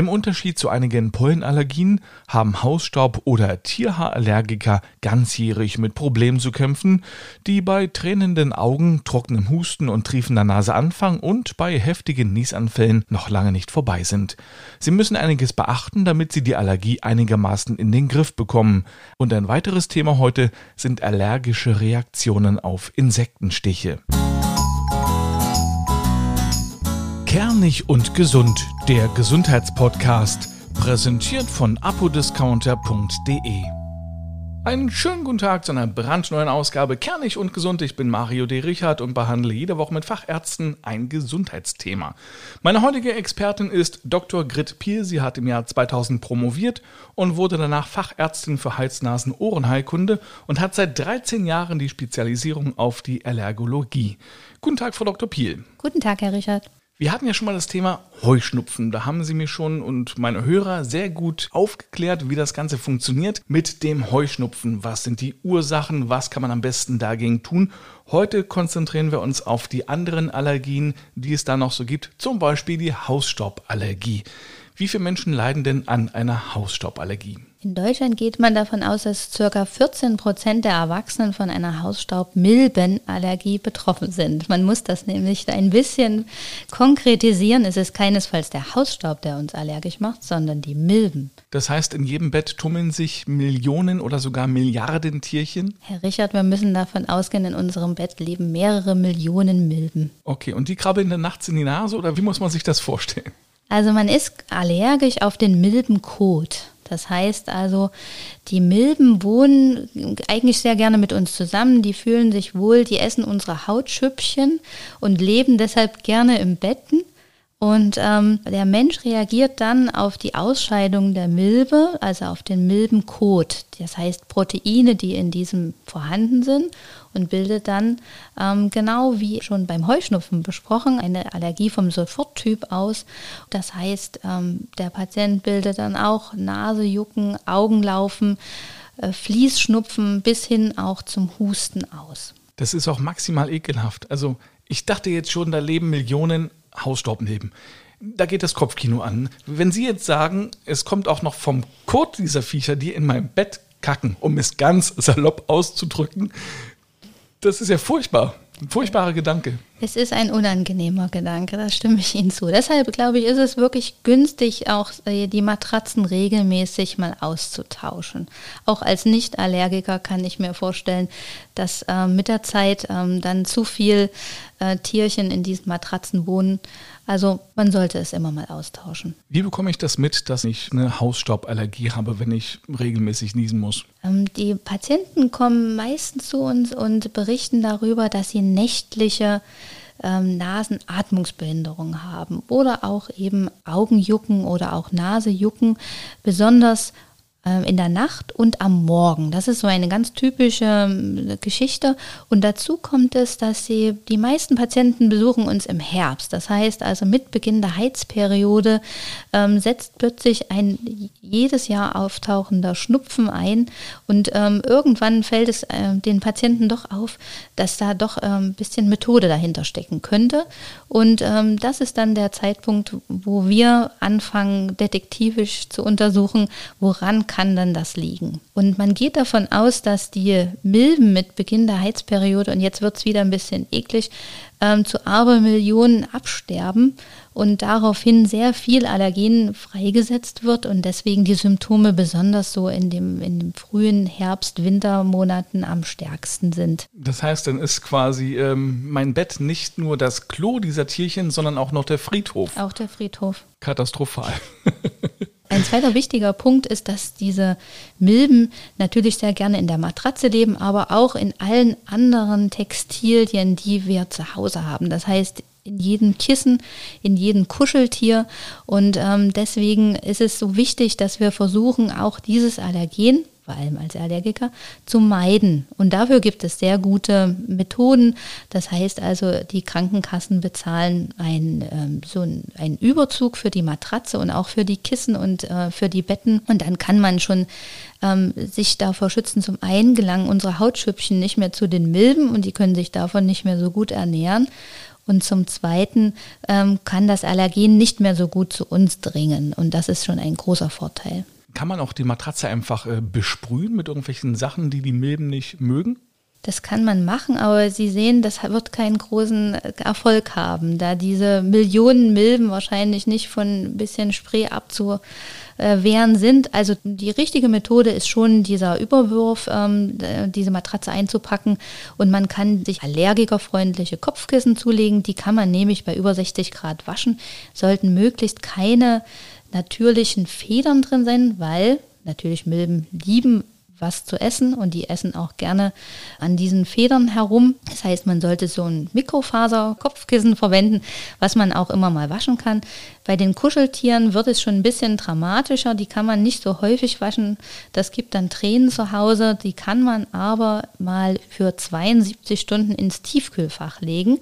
Im Unterschied zu einigen Pollenallergien haben Hausstaub- oder Tierhaarallergiker ganzjährig mit Problemen zu kämpfen, die bei tränenden Augen, trockenem Husten und triefender Nase anfangen und bei heftigen Niesanfällen noch lange nicht vorbei sind. Sie müssen einiges beachten, damit sie die Allergie einigermaßen in den Griff bekommen. Und ein weiteres Thema heute sind allergische Reaktionen auf Insektenstiche. Kernig und gesund, der Gesundheitspodcast, präsentiert von apodiscounter.de. Einen schönen guten Tag zu einer brandneuen Ausgabe Kernig und Gesund. Ich bin Mario D. Richard und behandle jede Woche mit Fachärzten ein Gesundheitsthema. Meine heutige Expertin ist Dr. Grit Piel. Sie hat im Jahr 2000 promoviert und wurde danach Fachärztin für Hals-Nasen-Ohrenheilkunde und hat seit 13 Jahren die Spezialisierung auf die Allergologie. Guten Tag, Frau Dr. Piel. Guten Tag, Herr Richard. Wir hatten ja schon mal das Thema Heuschnupfen. Da haben Sie mir schon und meine Hörer sehr gut aufgeklärt, wie das Ganze funktioniert mit dem Heuschnupfen. Was sind die Ursachen? Was kann man am besten dagegen tun? Heute konzentrieren wir uns auf die anderen Allergien, die es da noch so gibt. Zum Beispiel die Hausstauballergie. Wie viele Menschen leiden denn an einer Hausstauballergie? In Deutschland geht man davon aus, dass ca. 14 Prozent der Erwachsenen von einer Hausstaubmilbenallergie betroffen sind. Man muss das nämlich ein bisschen konkretisieren. Es ist keinesfalls der Hausstaub, der uns allergisch macht, sondern die Milben. Das heißt, in jedem Bett tummeln sich Millionen oder sogar Milliarden Tierchen? Herr Richard, wir müssen davon ausgehen, in unserem Bett leben mehrere Millionen Milben. Okay, und die krabbeln dann nachts in die Nase oder wie muss man sich das vorstellen? Also man ist allergisch auf den Milbenkot. Das heißt also, die Milben wohnen eigentlich sehr gerne mit uns zusammen, die fühlen sich wohl, die essen unsere Hautschüppchen und leben deshalb gerne im Betten. Und ähm, der Mensch reagiert dann auf die Ausscheidung der Milbe, also auf den Milbenkot, das heißt Proteine, die in diesem vorhanden sind und bildet dann ähm, genau wie schon beim Heuschnupfen besprochen eine Allergie vom Soforttyp aus. Das heißt, ähm, der Patient bildet dann auch Nasejucken, Augenlaufen, äh, Fließschnupfen bis hin auch zum Husten aus. Das ist auch maximal ekelhaft. Also ich dachte jetzt schon, da leben Millionen Hausstaub leben. Da geht das Kopfkino an. Wenn Sie jetzt sagen, es kommt auch noch vom Kot dieser Viecher, die in meinem Bett kacken, um es ganz salopp auszudrücken, das ist ja furchtbar. Ein furchtbarer Gedanke. Es ist ein unangenehmer Gedanke, da stimme ich Ihnen zu. Deshalb glaube ich, ist es wirklich günstig, auch äh, die Matratzen regelmäßig mal auszutauschen. Auch als Nicht-Allergiker kann ich mir vorstellen, dass äh, mit der Zeit ähm, dann zu viel äh, Tierchen in diesen Matratzen wohnen. Also man sollte es immer mal austauschen. Wie bekomme ich das mit, dass ich eine Hausstauballergie habe, wenn ich regelmäßig niesen muss? Ähm, die Patienten kommen meistens zu uns und berichten darüber, dass sie nächtliche ähm, Nasenatmungsbehinderung haben oder auch eben Augenjucken oder auch Nasejucken, besonders in der Nacht und am Morgen. Das ist so eine ganz typische ähm, Geschichte. Und dazu kommt es, dass sie, die meisten Patienten besuchen uns im Herbst. Das heißt also mit Beginn der Heizperiode ähm, setzt plötzlich ein jedes Jahr auftauchender Schnupfen ein. Und ähm, irgendwann fällt es äh, den Patienten doch auf, dass da doch ein ähm, bisschen Methode dahinter stecken könnte. Und ähm, das ist dann der Zeitpunkt, wo wir anfangen, detektivisch zu untersuchen, woran kann denn das liegen? Und man geht davon aus, dass die Milben mit Beginn der Heizperiode, und jetzt wird es wieder ein bisschen eklig, ähm, zu Abermillionen absterben und daraufhin sehr viel Allergen freigesetzt wird und deswegen die Symptome besonders so in dem, in dem frühen Herbst-Wintermonaten am stärksten sind. Das heißt, dann ist quasi ähm, mein Bett nicht nur das Klo dieser Tierchen, sondern auch noch der Friedhof. Auch der Friedhof. Katastrophal. Ein zweiter wichtiger Punkt ist, dass diese Milben natürlich sehr gerne in der Matratze leben, aber auch in allen anderen Textilien, die wir zu Hause haben. Das heißt, in jedem Kissen, in jedem Kuscheltier. Und ähm, deswegen ist es so wichtig, dass wir versuchen, auch dieses Allergen vor allem als Allergiker, zu meiden. Und dafür gibt es sehr gute Methoden. Das heißt also, die Krankenkassen bezahlen ein, ähm, so einen Überzug für die Matratze und auch für die Kissen und äh, für die Betten. Und dann kann man schon ähm, sich davor schützen. Zum einen gelangen unsere Hautschüppchen nicht mehr zu den Milben und die können sich davon nicht mehr so gut ernähren. Und zum Zweiten ähm, kann das Allergen nicht mehr so gut zu uns dringen. Und das ist schon ein großer Vorteil. Kann man auch die Matratze einfach äh, besprühen mit irgendwelchen Sachen, die die Milben nicht mögen? Das kann man machen, aber Sie sehen, das wird keinen großen Erfolg haben, da diese Millionen Milben wahrscheinlich nicht von ein bisschen Spray abzuwehren sind. Also die richtige Methode ist schon dieser Überwurf, ähm, diese Matratze einzupacken und man kann sich allergikerfreundliche Kopfkissen zulegen. Die kann man nämlich bei über 60 Grad waschen, sollten möglichst keine natürlichen Federn drin sein, weil natürlich Milben lieben was zu essen und die essen auch gerne an diesen Federn herum. Das heißt, man sollte so ein Mikrofaser-Kopfkissen verwenden, was man auch immer mal waschen kann. Bei den Kuscheltieren wird es schon ein bisschen dramatischer. Die kann man nicht so häufig waschen. Das gibt dann Tränen zu Hause. Die kann man aber mal für 72 Stunden ins Tiefkühlfach legen.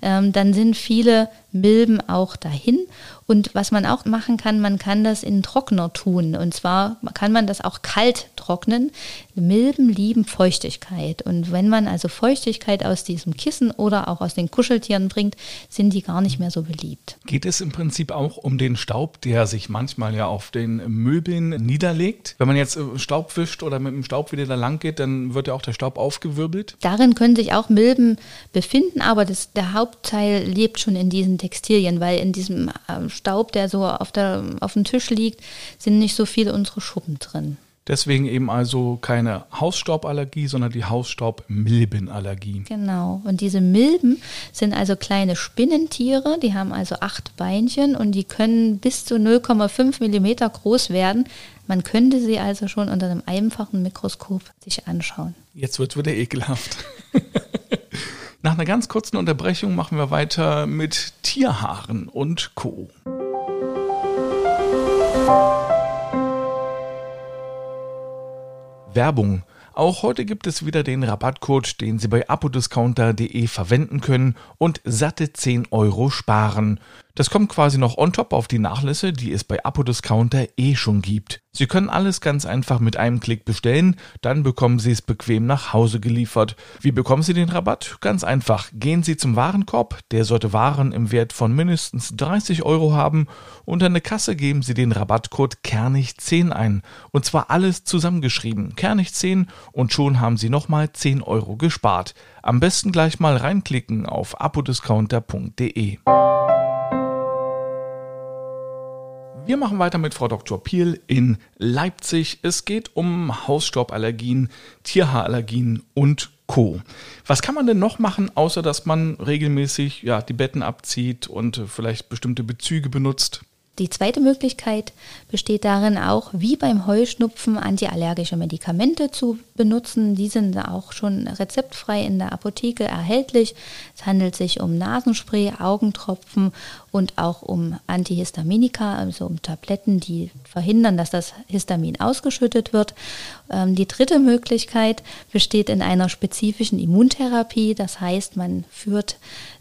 Ähm, dann sind viele Milben auch dahin. Und was man auch machen kann, man kann das in Trockner tun. Und zwar kann man das auch kalt trocknen. Milben lieben Feuchtigkeit. Und wenn man also Feuchtigkeit aus diesem Kissen oder auch aus den Kuscheltieren bringt, sind die gar nicht mehr so beliebt. Geht es im Prinzip auch um den Staub, der sich manchmal ja auf den Möbeln niederlegt? Wenn man jetzt äh, Staub wischt oder mit dem Staub wieder da lang geht, dann wird ja auch der Staub aufgewirbelt? Darin können sich auch Milben befinden, aber das, der Hauptteil lebt schon in diesen Textilien, weil in diesem äh, Staub, der so auf, der, auf dem Tisch liegt, sind nicht so viele unsere Schuppen drin. Deswegen eben also keine Hausstauballergie, sondern die Hausstaubmilbenallergie. Genau. Und diese Milben sind also kleine Spinnentiere, die haben also acht Beinchen und die können bis zu 0,5 Millimeter groß werden. Man könnte sie also schon unter einem einfachen Mikroskop sich anschauen. Jetzt wird es wieder ekelhaft. Nach einer ganz kurzen Unterbrechung machen wir weiter mit Tierhaaren und Co. Werbung. Auch heute gibt es wieder den Rabattcode, den Sie bei apodiscounter.de verwenden können und satte 10 Euro sparen. Das kommt quasi noch on top auf die Nachlässe, die es bei Apodiscounter eh schon gibt. Sie können alles ganz einfach mit einem Klick bestellen, dann bekommen Sie es bequem nach Hause geliefert. Wie bekommen Sie den Rabatt? Ganz einfach. Gehen Sie zum Warenkorb, der sollte Waren im Wert von mindestens 30 Euro haben und an der Kasse geben Sie den Rabattcode Kernig10 ein. Und zwar alles zusammengeschrieben. Kernig10 und schon haben Sie nochmal 10 Euro gespart. Am besten gleich mal reinklicken auf apodiscounter.de. Wir machen weiter mit Frau Dr. Piel in Leipzig. Es geht um Hausstauballergien, Tierhaarallergien und Co. Was kann man denn noch machen, außer dass man regelmäßig ja, die Betten abzieht und vielleicht bestimmte Bezüge benutzt? Die zweite Möglichkeit besteht darin, auch wie beim Heuschnupfen antiallergische Medikamente zu benutzen. Die sind auch schon rezeptfrei in der Apotheke erhältlich. Es handelt sich um Nasenspray, Augentropfen und auch um Antihistaminika, also um Tabletten, die verhindern, dass das Histamin ausgeschüttet wird. Ähm, die dritte Möglichkeit besteht in einer spezifischen Immuntherapie. Das heißt, man führt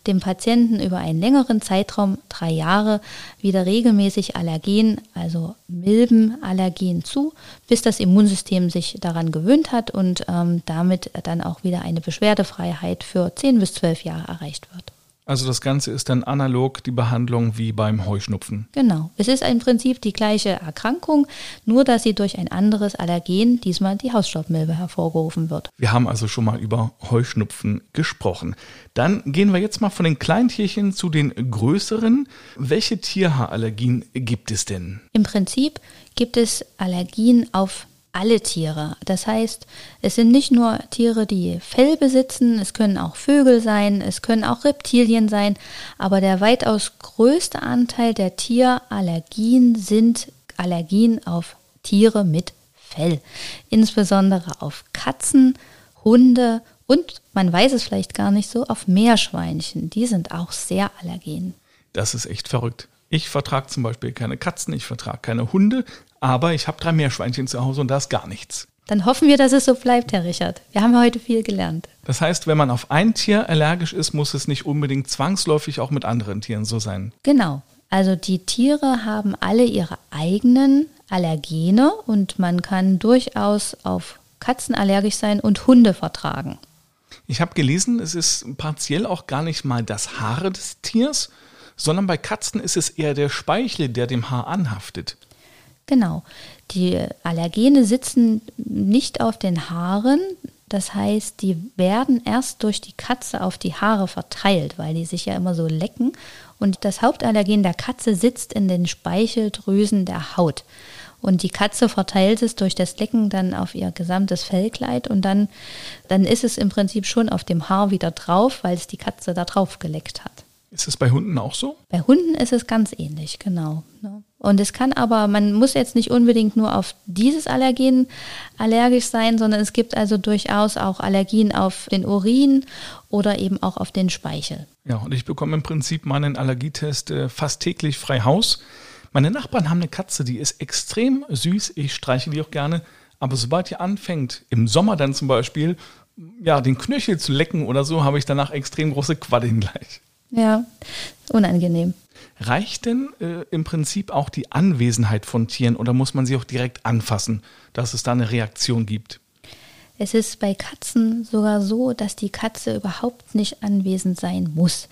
dem Patienten über einen längeren Zeitraum, drei Jahre, wieder regelmäßig Allergen, also Milbenallergen zu, bis das Immunsystem sich daran gewöhnt hat und ähm, damit dann auch wieder eine Beschwerdefreiheit für zehn bis zwölf Jahre erreicht wird. Also das Ganze ist dann analog die Behandlung wie beim Heuschnupfen. Genau. Es ist im Prinzip die gleiche Erkrankung, nur dass sie durch ein anderes Allergen, diesmal die Hausstaubmilbe, hervorgerufen wird. Wir haben also schon mal über Heuschnupfen gesprochen. Dann gehen wir jetzt mal von den Kleintierchen zu den größeren. Welche Tierhaarallergien gibt es denn? Im Prinzip gibt es Allergien auf alle Tiere. Das heißt, es sind nicht nur Tiere, die Fell besitzen, es können auch Vögel sein, es können auch Reptilien sein, aber der weitaus größte Anteil der Tierallergien sind Allergien auf Tiere mit Fell, insbesondere auf Katzen, Hunde und man weiß es vielleicht gar nicht so, auf Meerschweinchen. Die sind auch sehr allergen. Das ist echt verrückt. Ich vertrage zum Beispiel keine Katzen, ich vertrage keine Hunde, aber ich habe drei Meerschweinchen zu Hause und da ist gar nichts. Dann hoffen wir, dass es so bleibt, Herr Richard. Wir haben heute viel gelernt. Das heißt, wenn man auf ein Tier allergisch ist, muss es nicht unbedingt zwangsläufig auch mit anderen Tieren so sein. Genau. Also die Tiere haben alle ihre eigenen Allergene und man kann durchaus auf Katzen allergisch sein und Hunde vertragen. Ich habe gelesen, es ist partiell auch gar nicht mal das Haar des Tiers, sondern bei Katzen ist es eher der Speichel, der dem Haar anhaftet. Genau. Die Allergene sitzen nicht auf den Haaren, das heißt, die werden erst durch die Katze auf die Haare verteilt, weil die sich ja immer so lecken. Und das Hauptallergen der Katze sitzt in den Speicheldrüsen der Haut. Und die Katze verteilt es durch das Lecken dann auf ihr gesamtes Fellkleid und dann, dann ist es im Prinzip schon auf dem Haar wieder drauf, weil es die Katze da drauf geleckt hat. Ist es bei Hunden auch so? Bei Hunden ist es ganz ähnlich, genau. Und es kann aber, man muss jetzt nicht unbedingt nur auf dieses Allergen allergisch sein, sondern es gibt also durchaus auch Allergien auf den Urin oder eben auch auf den Speichel. Ja, und ich bekomme im Prinzip meinen Allergietest äh, fast täglich frei Haus. Meine Nachbarn haben eine Katze, die ist extrem süß. Ich streiche die auch gerne. Aber sobald die anfängt, im Sommer dann zum Beispiel, ja, den Knöchel zu lecken oder so, habe ich danach extrem große Quaddeln gleich. Ja, unangenehm. Reicht denn äh, im Prinzip auch die Anwesenheit von Tieren oder muss man sie auch direkt anfassen, dass es da eine Reaktion gibt? Es ist bei Katzen sogar so, dass die Katze überhaupt nicht anwesend sein muss.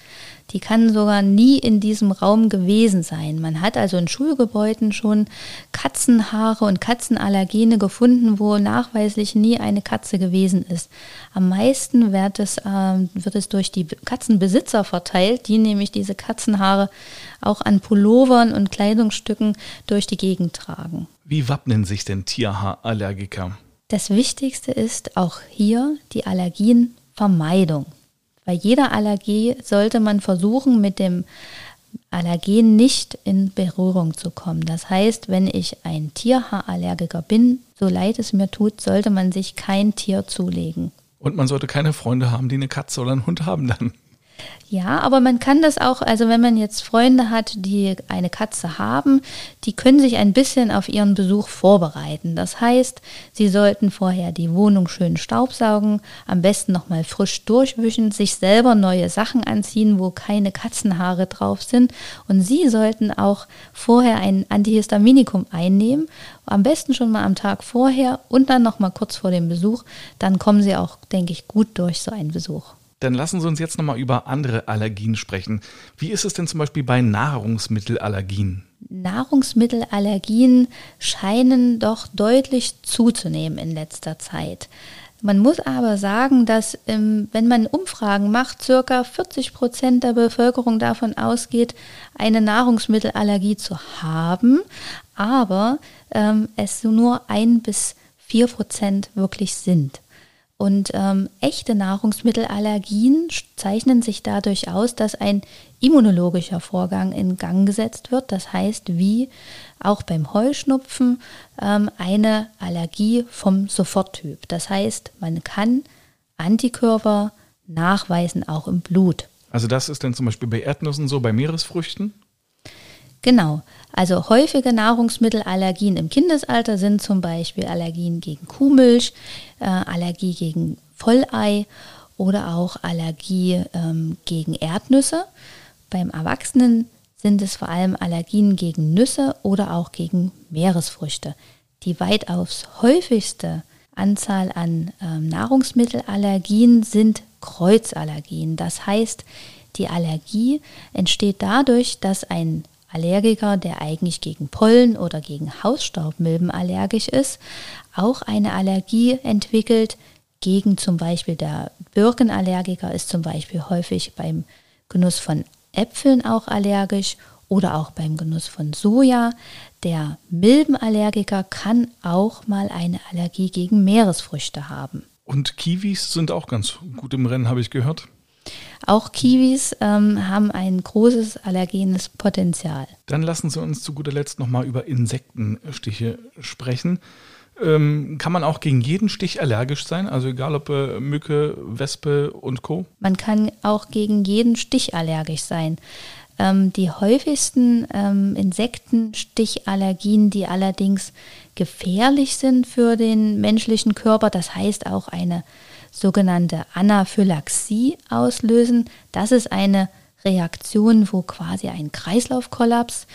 Die kann sogar nie in diesem Raum gewesen sein. Man hat also in Schulgebäuden schon Katzenhaare und Katzenallergene gefunden, wo nachweislich nie eine Katze gewesen ist. Am meisten wird es, äh, wird es durch die Katzenbesitzer verteilt, die nämlich diese Katzenhaare auch an Pullovern und Kleidungsstücken durch die Gegend tragen. Wie wappnen sich denn Tierhaarallergiker? Das Wichtigste ist auch hier die Allergienvermeidung. Bei jeder Allergie sollte man versuchen, mit dem Allergen nicht in Berührung zu kommen. Das heißt, wenn ich ein Tierhaarallergiker bin, so leid es mir tut, sollte man sich kein Tier zulegen. Und man sollte keine Freunde haben, die eine Katze oder einen Hund haben dann. Ja, aber man kann das auch, also wenn man jetzt Freunde hat, die eine Katze haben, die können sich ein bisschen auf ihren Besuch vorbereiten. Das heißt, sie sollten vorher die Wohnung schön staubsaugen, am besten nochmal frisch durchwischen, sich selber neue Sachen anziehen, wo keine Katzenhaare drauf sind. Und sie sollten auch vorher ein Antihistaminikum einnehmen, am besten schon mal am Tag vorher und dann nochmal kurz vor dem Besuch. Dann kommen sie auch, denke ich, gut durch so einen Besuch. Dann lassen Sie uns jetzt nochmal über andere Allergien sprechen. Wie ist es denn zum Beispiel bei Nahrungsmittelallergien? Nahrungsmittelallergien scheinen doch deutlich zuzunehmen in letzter Zeit. Man muss aber sagen, dass ähm, wenn man Umfragen macht, circa 40 Prozent der Bevölkerung davon ausgeht, eine Nahrungsmittelallergie zu haben, aber ähm, es nur ein bis vier Prozent wirklich sind. Und ähm, echte Nahrungsmittelallergien zeichnen sich dadurch aus, dass ein immunologischer Vorgang in Gang gesetzt wird. Das heißt, wie auch beim Heuschnupfen ähm, eine Allergie vom Soforttyp. Das heißt, man kann Antikörper nachweisen, auch im Blut. Also das ist dann zum Beispiel bei Erdnüssen so, bei Meeresfrüchten? Genau. Also häufige Nahrungsmittelallergien im Kindesalter sind zum Beispiel Allergien gegen Kuhmilch, äh, Allergie gegen Vollei oder auch Allergie ähm, gegen Erdnüsse. Beim Erwachsenen sind es vor allem Allergien gegen Nüsse oder auch gegen Meeresfrüchte. Die weitaus häufigste Anzahl an ähm, Nahrungsmittelallergien sind Kreuzallergien. Das heißt, die Allergie entsteht dadurch, dass ein Allergiker, der eigentlich gegen Pollen oder gegen Hausstaubmilben allergisch ist, auch eine Allergie entwickelt. Gegen zum Beispiel der Birkenallergiker ist zum Beispiel häufig beim Genuss von Äpfeln auch allergisch oder auch beim Genuss von Soja. Der Milbenallergiker kann auch mal eine Allergie gegen Meeresfrüchte haben. Und Kiwis sind auch ganz gut im Rennen, habe ich gehört. Auch Kiwis ähm, haben ein großes allergenes Potenzial. Dann lassen Sie uns zu guter Letzt nochmal über Insektenstiche sprechen. Ähm, kann man auch gegen jeden Stich allergisch sein? Also egal ob äh, Mücke, Wespe und Co. Man kann auch gegen jeden Stich allergisch sein. Ähm, die häufigsten ähm, Insektenstichallergien, die allerdings gefährlich sind für den menschlichen Körper, das heißt auch eine sogenannte Anaphylaxie auslösen. Das ist eine Reaktionen, wo quasi ein Kreislaufkollaps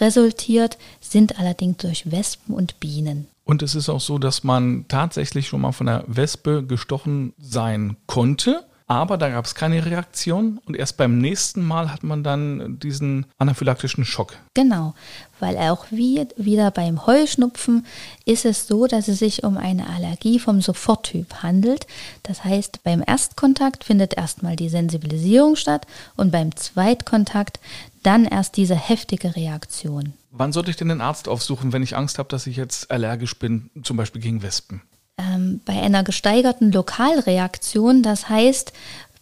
resultiert, sind allerdings durch Wespen und Bienen. Und es ist auch so, dass man tatsächlich schon mal von der Wespe gestochen sein konnte aber da gab es keine Reaktion und erst beim nächsten Mal hat man dann diesen anaphylaktischen Schock. Genau, weil auch wie, wieder beim Heuschnupfen ist es so, dass es sich um eine Allergie vom Soforttyp handelt. Das heißt, beim Erstkontakt findet erstmal die Sensibilisierung statt und beim Zweitkontakt dann erst diese heftige Reaktion. Wann sollte ich denn den Arzt aufsuchen, wenn ich Angst habe, dass ich jetzt allergisch bin, zum Beispiel gegen Wespen? Ähm, bei einer gesteigerten Lokalreaktion. Das heißt,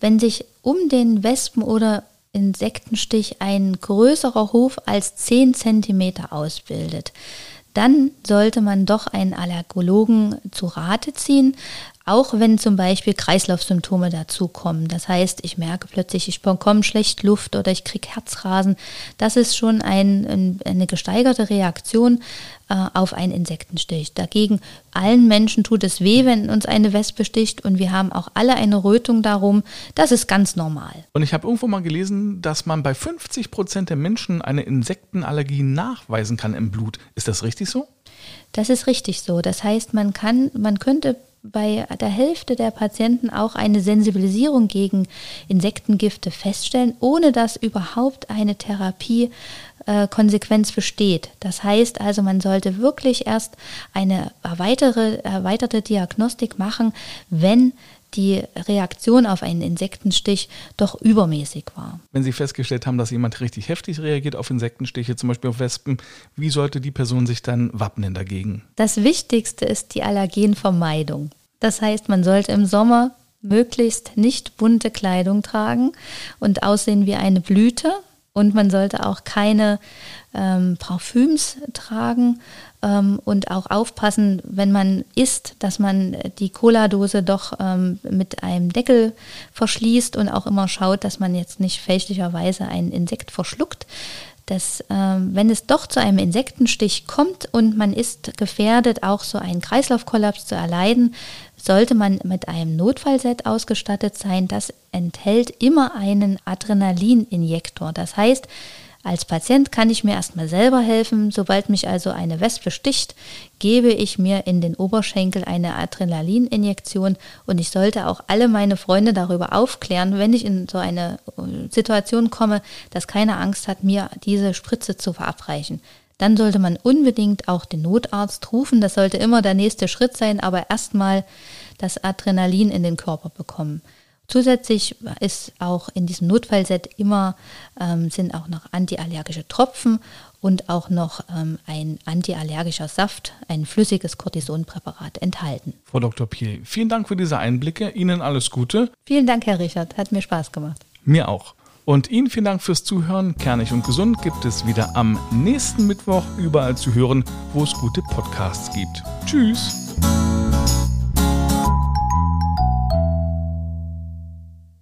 wenn sich um den Wespen- oder Insektenstich ein größerer Hof als 10 cm ausbildet, dann sollte man doch einen Allergologen zu Rate ziehen, auch wenn zum Beispiel Kreislaufsymptome dazukommen. Das heißt, ich merke plötzlich, ich bekomme schlecht Luft oder ich kriege Herzrasen. Das ist schon ein, eine gesteigerte Reaktion äh, auf einen Insektenstich. Dagegen, allen Menschen tut es weh, wenn uns eine Wespe sticht und wir haben auch alle eine Rötung darum. Das ist ganz normal. Und ich habe irgendwo mal gelesen, dass man bei 50 Prozent der Menschen eine Insektenallergie nachweisen kann im Blut. Ist das richtig so? Das ist richtig so. Das heißt, man kann, man könnte bei der Hälfte der Patienten auch eine Sensibilisierung gegen Insektengifte feststellen, ohne dass überhaupt eine Therapiekonsequenz besteht. Das heißt also, man sollte wirklich erst eine erweiterte Diagnostik machen, wenn die Reaktion auf einen Insektenstich doch übermäßig war. Wenn Sie festgestellt haben, dass jemand richtig heftig reagiert auf Insektenstiche, zum Beispiel auf Wespen, wie sollte die Person sich dann wappnen dagegen? Das Wichtigste ist die Allergenvermeidung. Das heißt, man sollte im Sommer möglichst nicht bunte Kleidung tragen und aussehen wie eine Blüte. Und man sollte auch keine ähm, Parfüms tragen ähm, und auch aufpassen, wenn man isst, dass man die Cola-Dose doch ähm, mit einem Deckel verschließt und auch immer schaut, dass man jetzt nicht fälschlicherweise ein Insekt verschluckt. Dass, ähm, wenn es doch zu einem Insektenstich kommt und man ist gefährdet, auch so einen Kreislaufkollaps zu erleiden, sollte man mit einem Notfallset ausgestattet sein. Das enthält immer einen Adrenalininjektor. Das heißt, als Patient kann ich mir erstmal selber helfen. Sobald mich also eine Wespe sticht, gebe ich mir in den Oberschenkel eine Adrenalininjektion und ich sollte auch alle meine Freunde darüber aufklären, wenn ich in so eine äh, Situation komme, dass keiner Angst hat, mir diese Spritze zu verabreichen. Dann sollte man unbedingt auch den Notarzt rufen. Das sollte immer der nächste Schritt sein, aber erstmal das Adrenalin in den Körper bekommen. Zusätzlich ist auch in diesem Notfallset immer, ähm, sind auch noch antiallergische Tropfen und auch noch ähm, ein antiallergischer Saft, ein flüssiges Cortisonpräparat enthalten. Frau Dr. Piel, vielen Dank für diese Einblicke. Ihnen alles Gute. Vielen Dank, Herr Richard. Hat mir Spaß gemacht. Mir auch. Und Ihnen vielen Dank fürs Zuhören. Kernig und gesund gibt es wieder am nächsten Mittwoch überall zu hören, wo es gute Podcasts gibt. Tschüss.